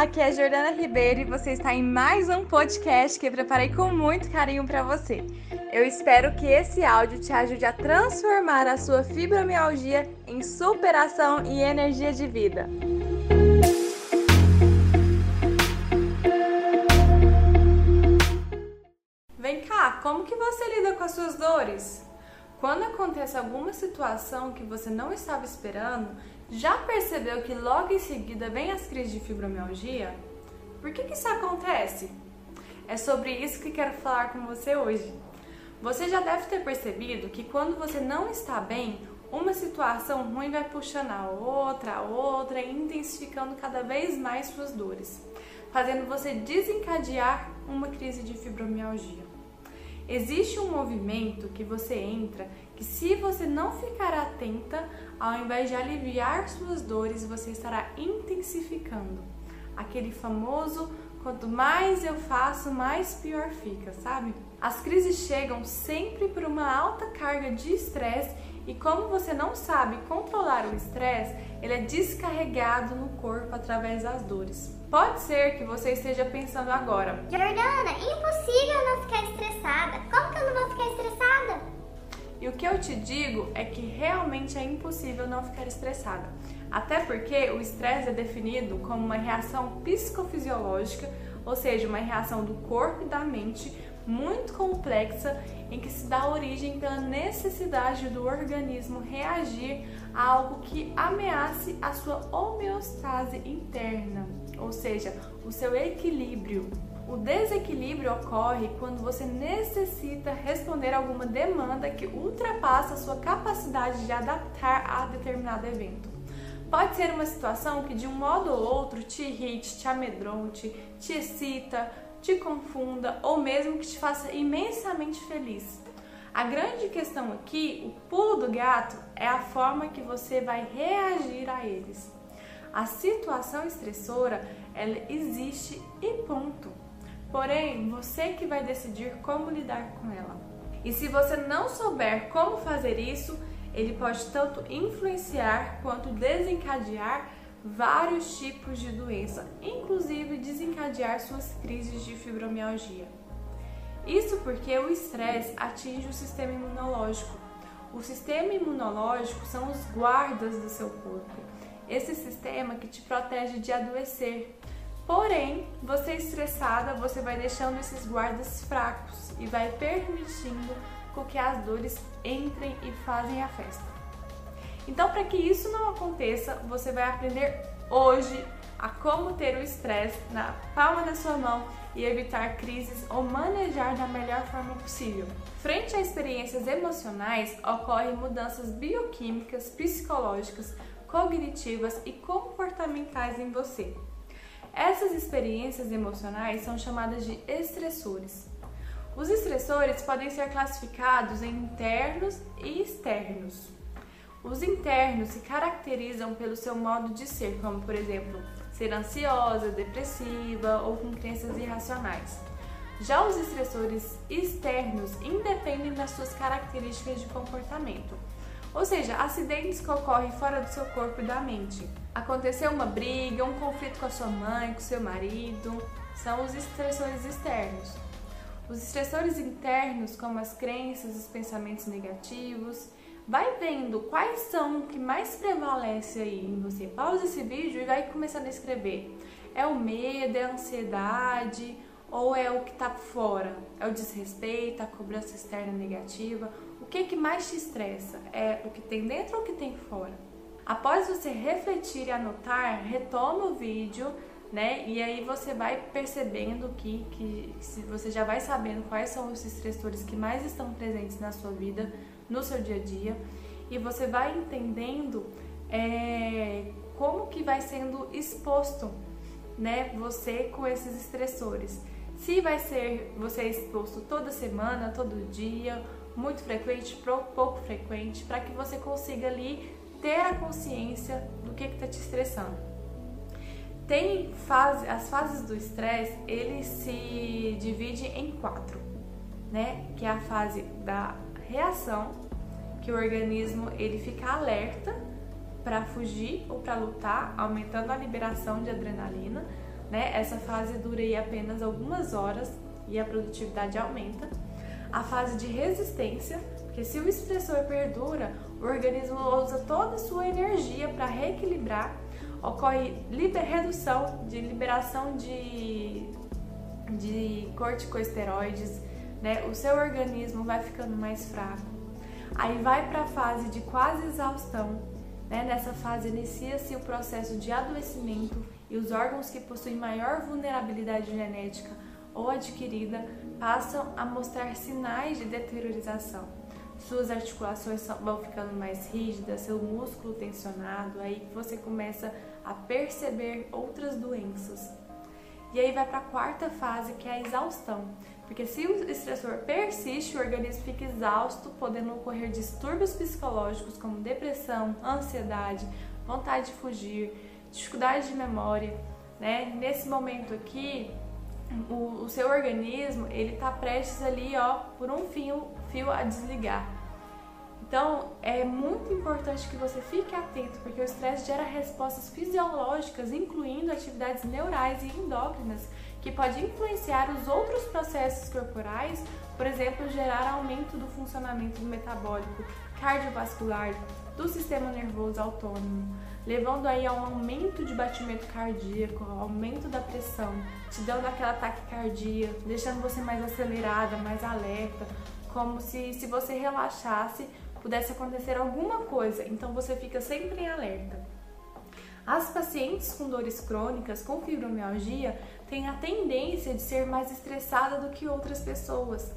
aqui é Jordana Ribeiro e você está em mais um podcast que eu preparei com muito carinho para você. Eu espero que esse áudio te ajude a transformar a sua fibromialgia em superação e energia de vida. Vem cá, como que você lida com as suas dores? Quando acontece alguma situação que você não estava esperando, já percebeu que logo em seguida vem as crises de fibromialgia? Por que, que isso acontece? É sobre isso que quero falar com você hoje. Você já deve ter percebido que quando você não está bem, uma situação ruim vai puxando a outra, a outra, intensificando cada vez mais suas dores, fazendo você desencadear uma crise de fibromialgia. Existe um movimento que você entra que, se você não ficar atenta, ao invés de aliviar suas dores, você estará intensificando aquele famoso quanto mais eu faço, mais pior fica, sabe? As crises chegam sempre por uma alta carga de estresse e como você não sabe controlar o estresse, ele é descarregado no corpo através das dores. Pode ser que você esteja pensando agora: Jordana, impossível não ficar estressada. Como que eu não vou ficar estressada? E o que eu te digo é que realmente é impossível não ficar estressada. Até porque o estresse é definido como uma reação psicofisiológica, ou seja, uma reação do corpo e da mente muito complexa em que se dá origem pela necessidade do organismo reagir a algo que ameace a sua homeostase interna, ou seja, o seu equilíbrio. O desequilíbrio ocorre quando você necessita responder a alguma demanda que ultrapassa a sua capacidade de adaptar a determinado evento. Pode ser uma situação que de um modo ou outro te irrite, te amedronte, te excita, te confunda ou mesmo que te faça imensamente feliz. A grande questão aqui, o pulo do gato, é a forma que você vai reagir a eles. A situação estressora, ela existe e ponto. Porém, você que vai decidir como lidar com ela. E se você não souber como fazer isso, ele pode tanto influenciar quanto desencadear vários tipos de doença, inclusive desencadear suas crises de fibromialgia. Isso porque o estresse atinge o sistema imunológico. O sistema imunológico são os guardas do seu corpo. Esse sistema que te protege de adoecer. Porém, você estressada, você vai deixando esses guardas fracos e vai permitindo com que as dores entrem e fazem a festa. Então, para que isso não aconteça, você vai aprender hoje a como ter o estresse na palma da sua mão e evitar crises ou manejar da melhor forma possível. Frente a experiências emocionais, ocorrem mudanças bioquímicas, psicológicas, cognitivas e comportamentais em você. Essas experiências emocionais são chamadas de estressores. Os estressores podem ser classificados em internos e externos. Os internos se caracterizam pelo seu modo de ser, como por exemplo, ser ansiosa, depressiva ou com crenças irracionais. Já os estressores externos independem das suas características de comportamento, ou seja, acidentes que ocorrem fora do seu corpo e da mente. Aconteceu uma briga, um conflito com a sua mãe, com seu marido, são os estressores externos. Os estressores internos, como as crenças, os pensamentos negativos, vai vendo quais são que mais prevalece aí em você. Pausa esse vídeo e vai começando a escrever. É o medo, é a ansiedade ou é o que está fora? É o desrespeito, a cobrança externa negativa? O que, que mais te estressa? É o que tem dentro ou o que tem fora? Após você refletir e anotar, retoma o vídeo, né? E aí você vai percebendo que, que você já vai sabendo quais são os estressores que mais estão presentes na sua vida no seu dia a dia e você vai entendendo é, como que vai sendo exposto, né, você com esses estressores. Se vai ser você exposto toda semana, todo dia, muito frequente, pouco frequente, para que você consiga ali ter a consciência do que está te estressando. Tem fase, as fases do estresse, ele se divide em quatro, né? Que é a fase da reação, que o organismo ele fica alerta para fugir ou para lutar, aumentando a liberação de adrenalina. né? Essa fase dura aí apenas algumas horas e a produtividade aumenta. A fase de resistência, porque se o estressor perdura, o organismo usa toda a sua energia para reequilibrar, ocorre redução de liberação de, de corticosteroides, né? O seu organismo vai ficando mais fraco. Aí vai para a fase de quase exaustão. Né? Nessa fase inicia-se o processo de adoecimento e os órgãos que possuem maior vulnerabilidade genética ou adquirida passam a mostrar sinais de deteriorização. Suas articulações vão ficando mais rígidas, seu músculo tensionado, aí você começa a perceber outras doenças. E aí vai para a quarta fase, que é a exaustão. Porque se o estressor persiste, o organismo fica exausto, podendo ocorrer distúrbios psicológicos como depressão, ansiedade, vontade de fugir, dificuldade de memória, né? Nesse momento aqui, o, o seu organismo ele está prestes ali, ó, por um fio, fio a desligar. Então, é muito importante que você fique atento, porque o estresse gera respostas fisiológicas, incluindo atividades neurais e endócrinas, que pode influenciar os outros processos corporais, por exemplo, gerar aumento do funcionamento metabólico, cardiovascular, do sistema nervoso autônomo, levando aí a um aumento de batimento cardíaco, aumento da pressão, te dando aquela taquicardia, deixando você mais acelerada, mais alerta, como se, se você relaxasse pudesse acontecer alguma coisa, então você fica sempre em alerta. As pacientes com dores crônicas, com fibromialgia, têm a tendência de ser mais estressada do que outras pessoas.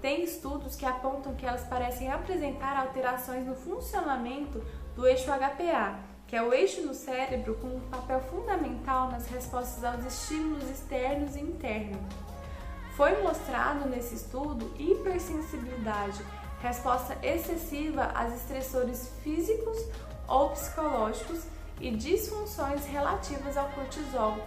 Tem estudos que apontam que elas parecem apresentar alterações no funcionamento do eixo HPA, que é o eixo do cérebro com um papel fundamental nas respostas aos estímulos externos e internos. Foi mostrado nesse estudo hipersensibilidade resposta excessiva a estressores físicos ou psicológicos e disfunções relativas ao cortisol.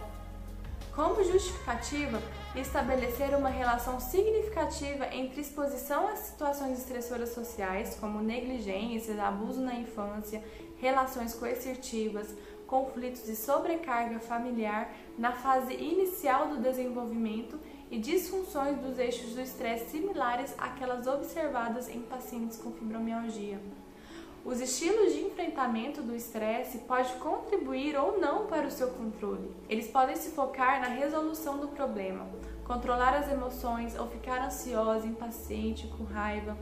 Como justificativa, estabelecer uma relação significativa entre exposição a situações estressoras sociais, como negligência, abuso na infância, relações coercitivas, conflitos e sobrecarga familiar na fase inicial do desenvolvimento e disfunções dos eixos do estresse similares àquelas observadas em pacientes com fibromialgia. Os estilos de enfrentamento do estresse podem contribuir ou não para o seu controle. Eles podem se focar na resolução do problema, controlar as emoções ou ficar ansiosa, impaciente, com raiva.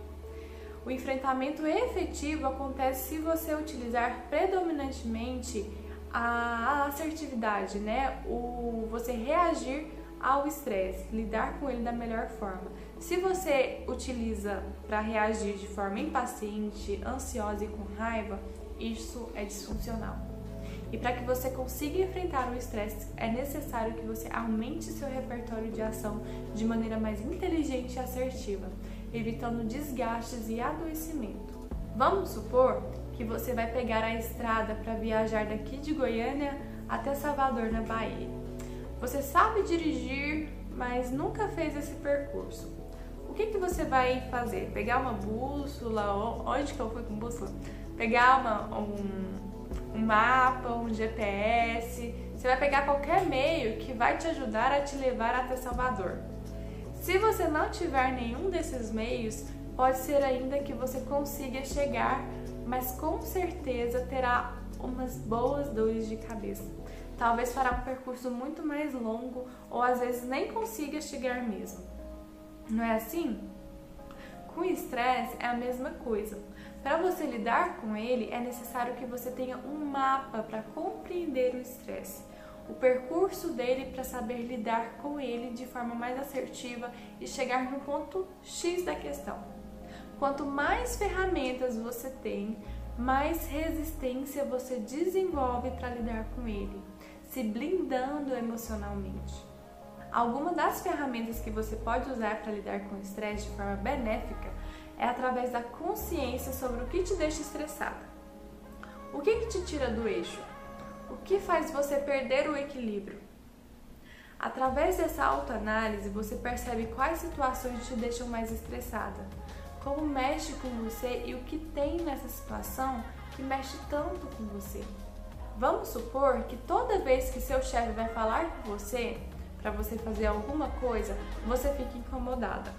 O enfrentamento efetivo acontece se você utilizar predominantemente a assertividade, né? O você reagir ao estresse, lidar com ele da melhor forma. Se você utiliza para reagir de forma impaciente, ansiosa e com raiva, isso é disfuncional. E para que você consiga enfrentar o estresse, é necessário que você aumente seu repertório de ação de maneira mais inteligente e assertiva, evitando desgastes e adoecimento. Vamos supor que você vai pegar a estrada para viajar daqui de Goiânia até Salvador, na Bahia. Você sabe dirigir, mas nunca fez esse percurso. O que, que você vai fazer? Pegar uma bússola? Onde que eu fui com bússola? Pegar uma, um, um mapa, um GPS. Você vai pegar qualquer meio que vai te ajudar a te levar até Salvador. Se você não tiver nenhum desses meios, pode ser ainda que você consiga chegar, mas com certeza terá umas boas dores de cabeça talvez fará um percurso muito mais longo ou às vezes nem consiga chegar mesmo. Não é assim? Com o estresse é a mesma coisa. Para você lidar com ele, é necessário que você tenha um mapa para compreender o estresse, o percurso dele para saber lidar com ele de forma mais assertiva e chegar no ponto X da questão. Quanto mais ferramentas você tem, mais resistência você desenvolve para lidar com ele se blindando emocionalmente. Alguma das ferramentas que você pode usar para lidar com o estresse de forma benéfica é através da consciência sobre o que te deixa estressada. O que, que te tira do eixo? O que faz você perder o equilíbrio? Através dessa autoanálise, você percebe quais situações te deixam mais estressada, como mexe com você e o que tem nessa situação que mexe tanto com você. Vamos supor que toda vez que seu chefe vai falar com você, para você fazer alguma coisa, você fica incomodada.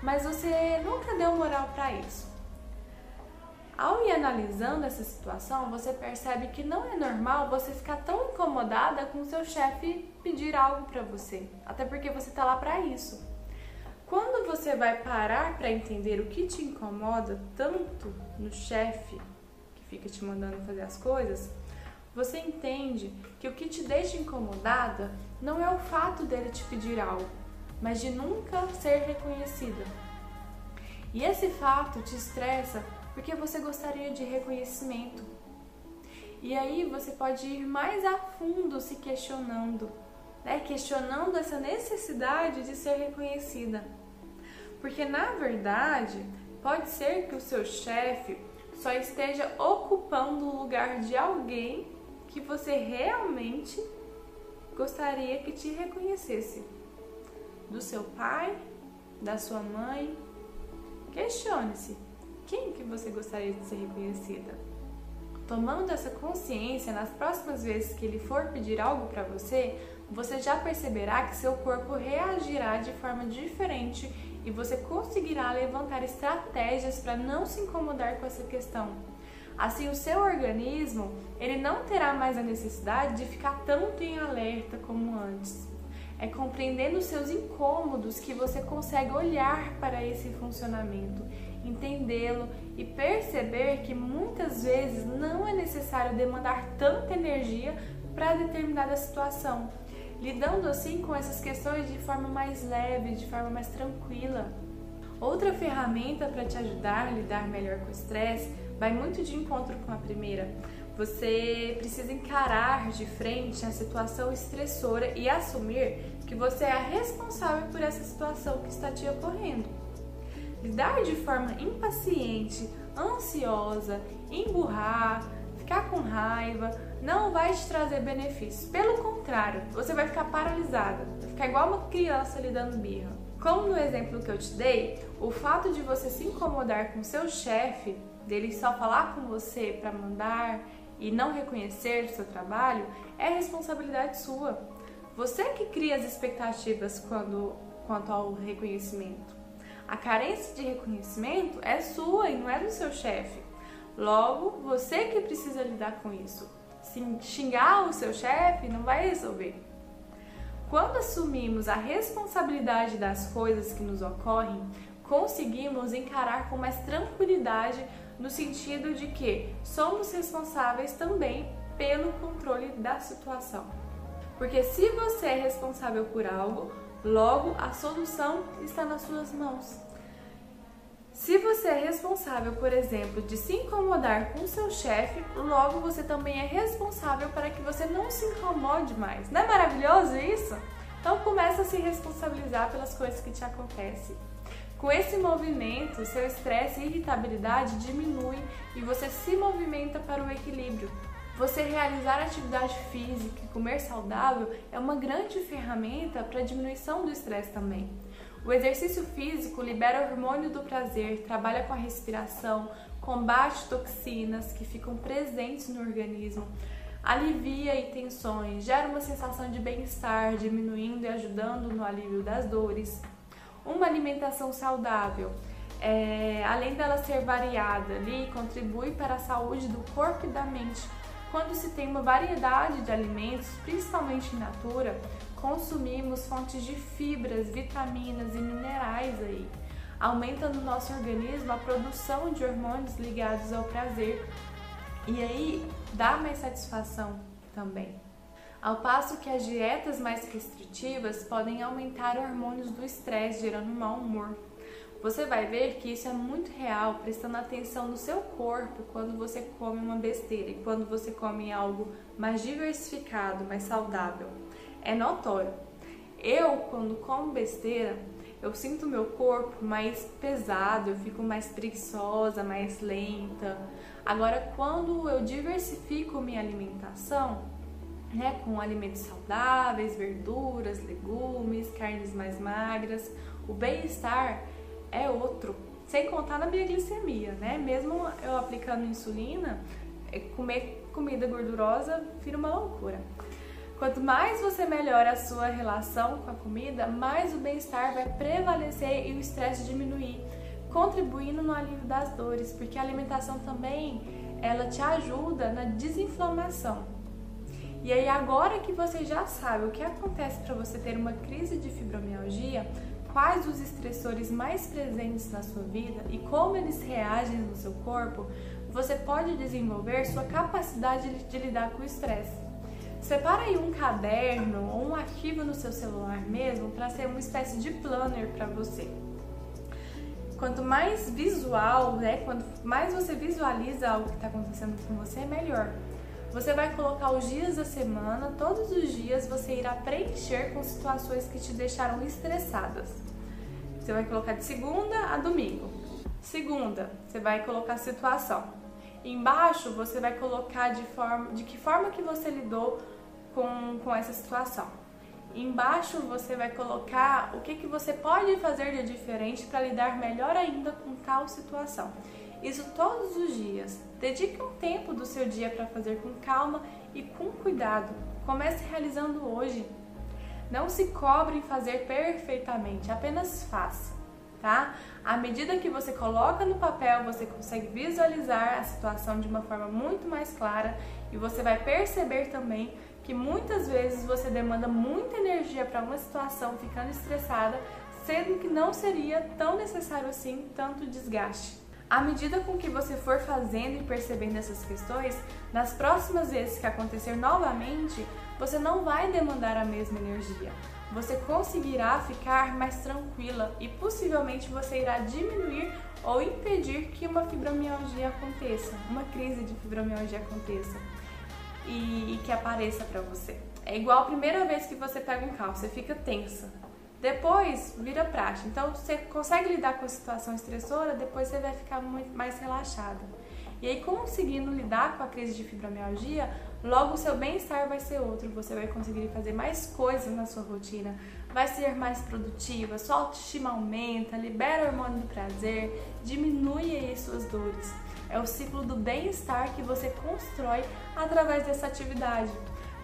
Mas você nunca deu moral para isso. Ao ir analisando essa situação, você percebe que não é normal você ficar tão incomodada com seu chefe pedir algo para você, até porque você tá lá para isso. Quando você vai parar para entender o que te incomoda tanto no chefe que fica te mandando fazer as coisas, você entende que o que te deixa incomodada não é o fato dele te pedir algo, mas de nunca ser reconhecida. E esse fato te estressa porque você gostaria de reconhecimento. E aí você pode ir mais a fundo se questionando, né? questionando essa necessidade de ser reconhecida. Porque na verdade, pode ser que o seu chefe só esteja ocupando o lugar de alguém que você realmente gostaria que te reconhecesse. Do seu pai, da sua mãe. Questione-se quem que você gostaria de ser reconhecida? Tomando essa consciência, nas próximas vezes que ele for pedir algo para você, você já perceberá que seu corpo reagirá de forma diferente e você conseguirá levantar estratégias para não se incomodar com essa questão. Assim, o seu organismo ele não terá mais a necessidade de ficar tanto em alerta como antes. É compreendendo os seus incômodos que você consegue olhar para esse funcionamento entendê-lo e perceber que muitas vezes não é necessário demandar tanta energia para determinada situação, lidando assim com essas questões de forma mais leve, de forma mais tranquila. Outra ferramenta para te ajudar a lidar melhor com o estresse vai muito de encontro com a primeira. Você precisa encarar de frente a situação estressora e assumir que você é a responsável por essa situação que está te ocorrendo. Lidar de forma impaciente, ansiosa, emburrar, ficar com raiva, não vai te trazer benefícios. Pelo contrário, você vai ficar paralisada, vai ficar igual uma criança lhe dando birra. Como no exemplo que eu te dei, o fato de você se incomodar com seu chefe, dele só falar com você para mandar e não reconhecer seu trabalho, é responsabilidade sua. Você que cria as expectativas quando, quanto ao reconhecimento. A carência de reconhecimento é sua e não é do seu chefe. Logo, você que precisa lidar com isso. Se xingar o seu chefe não vai resolver. Quando assumimos a responsabilidade das coisas que nos ocorrem, conseguimos encarar com mais tranquilidade no sentido de que somos responsáveis também pelo controle da situação. Porque se você é responsável por algo, Logo, a solução está nas suas mãos. Se você é responsável, por exemplo, de se incomodar com seu chefe, logo você também é responsável para que você não se incomode mais. Não é maravilhoso isso? Então começa a se responsabilizar pelas coisas que te acontecem. Com esse movimento, seu estresse e irritabilidade diminui e você se movimenta para o equilíbrio. Você realizar atividade física e comer saudável é uma grande ferramenta para a diminuição do estresse também. O exercício físico libera o hormônio do prazer, trabalha com a respiração, combate toxinas que ficam presentes no organismo, alivia tensões, gera uma sensação de bem-estar, diminuindo e ajudando no alívio das dores. Uma alimentação saudável, é, além dela ser variada ali, contribui para a saúde do corpo e da mente quando se tem uma variedade de alimentos, principalmente in natura, consumimos fontes de fibras, vitaminas e minerais aí. Aumenta no nosso organismo a produção de hormônios ligados ao prazer e aí dá mais satisfação também. Ao passo que as dietas mais restritivas podem aumentar hormônios do estresse, gerando mau humor. Você vai ver que isso é muito real, prestando atenção no seu corpo quando você come uma besteira e quando você come algo mais diversificado, mais saudável. É notório. Eu, quando como besteira, eu sinto meu corpo mais pesado, eu fico mais preguiçosa, mais lenta. Agora, quando eu diversifico minha alimentação, né, com alimentos saudáveis, verduras, legumes, carnes mais magras, o bem-estar é outro. Sem contar na minha glicemia, né? Mesmo eu aplicando insulina, é comer comida gordurosa vira uma loucura. Quanto mais você melhora a sua relação com a comida, mais o bem-estar vai prevalecer e o estresse diminuir, contribuindo no alívio das dores, porque a alimentação também ela te ajuda na desinflamação. E aí agora que você já sabe o que acontece para você ter uma crise de fibromialgia, quais os estressores mais presentes na sua vida e como eles reagem no seu corpo, você pode desenvolver sua capacidade de lidar com o estresse. Separa aí um caderno ou um arquivo no seu celular mesmo para ser uma espécie de planner para você. Quanto mais visual, né, quanto mais você visualiza algo que está acontecendo com você, melhor. Você vai colocar os dias da semana, todos os dias você irá preencher com situações que te deixaram estressadas. Você vai colocar de segunda a domingo. Segunda, você vai colocar situação. Embaixo você vai colocar de, forma, de que forma que você lidou com, com essa situação. Embaixo você vai colocar o que, que você pode fazer de diferente para lidar melhor ainda com tal situação. Isso todos os dias. Dedique um tempo do seu dia para fazer com calma e com cuidado. Comece realizando hoje. Não se cobre em fazer perfeitamente, apenas faça, tá? À medida que você coloca no papel, você consegue visualizar a situação de uma forma muito mais clara e você vai perceber também que muitas vezes você demanda muita energia para uma situação ficando estressada, sendo que não seria tão necessário assim tanto desgaste. À medida com que você for fazendo e percebendo essas questões, nas próximas vezes que acontecer novamente, você não vai demandar a mesma energia. Você conseguirá ficar mais tranquila e possivelmente você irá diminuir ou impedir que uma fibromialgia aconteça, uma crise de fibromialgia aconteça e, que apareça para você. É igual a primeira vez que você pega um carro, você fica tensa. Depois vira prática. Então você consegue lidar com a situação estressora, depois você vai ficar muito mais relaxada. E aí, conseguindo lidar com a crise de fibromialgia, logo o seu bem-estar vai ser outro. Você vai conseguir fazer mais coisas na sua rotina, vai ser mais produtiva, sua autoestima aumenta, libera o hormônio do prazer, diminui aí suas dores. É o ciclo do bem-estar que você constrói através dessa atividade.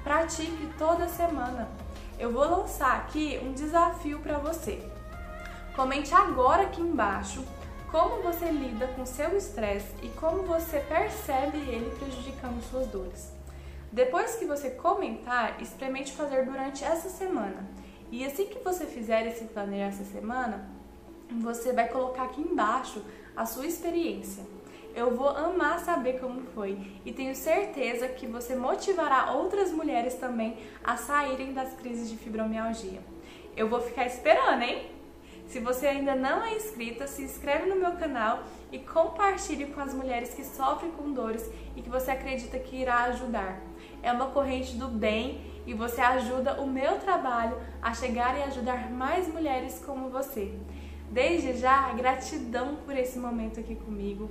Pratique toda semana. Eu vou lançar aqui um desafio para você. Comente agora aqui embaixo como você lida com seu estresse e como você percebe ele prejudicando suas dores. Depois que você comentar, experimente fazer durante essa semana. E assim que você fizer esse planner essa semana, você vai colocar aqui embaixo a sua experiência. Eu vou amar saber como foi e tenho certeza que você motivará outras mulheres também a saírem das crises de fibromialgia. Eu vou ficar esperando, hein? Se você ainda não é inscrita, se inscreve no meu canal e compartilhe com as mulheres que sofrem com dores e que você acredita que irá ajudar. É uma corrente do bem e você ajuda o meu trabalho a chegar e ajudar mais mulheres como você. Desde já, gratidão por esse momento aqui comigo.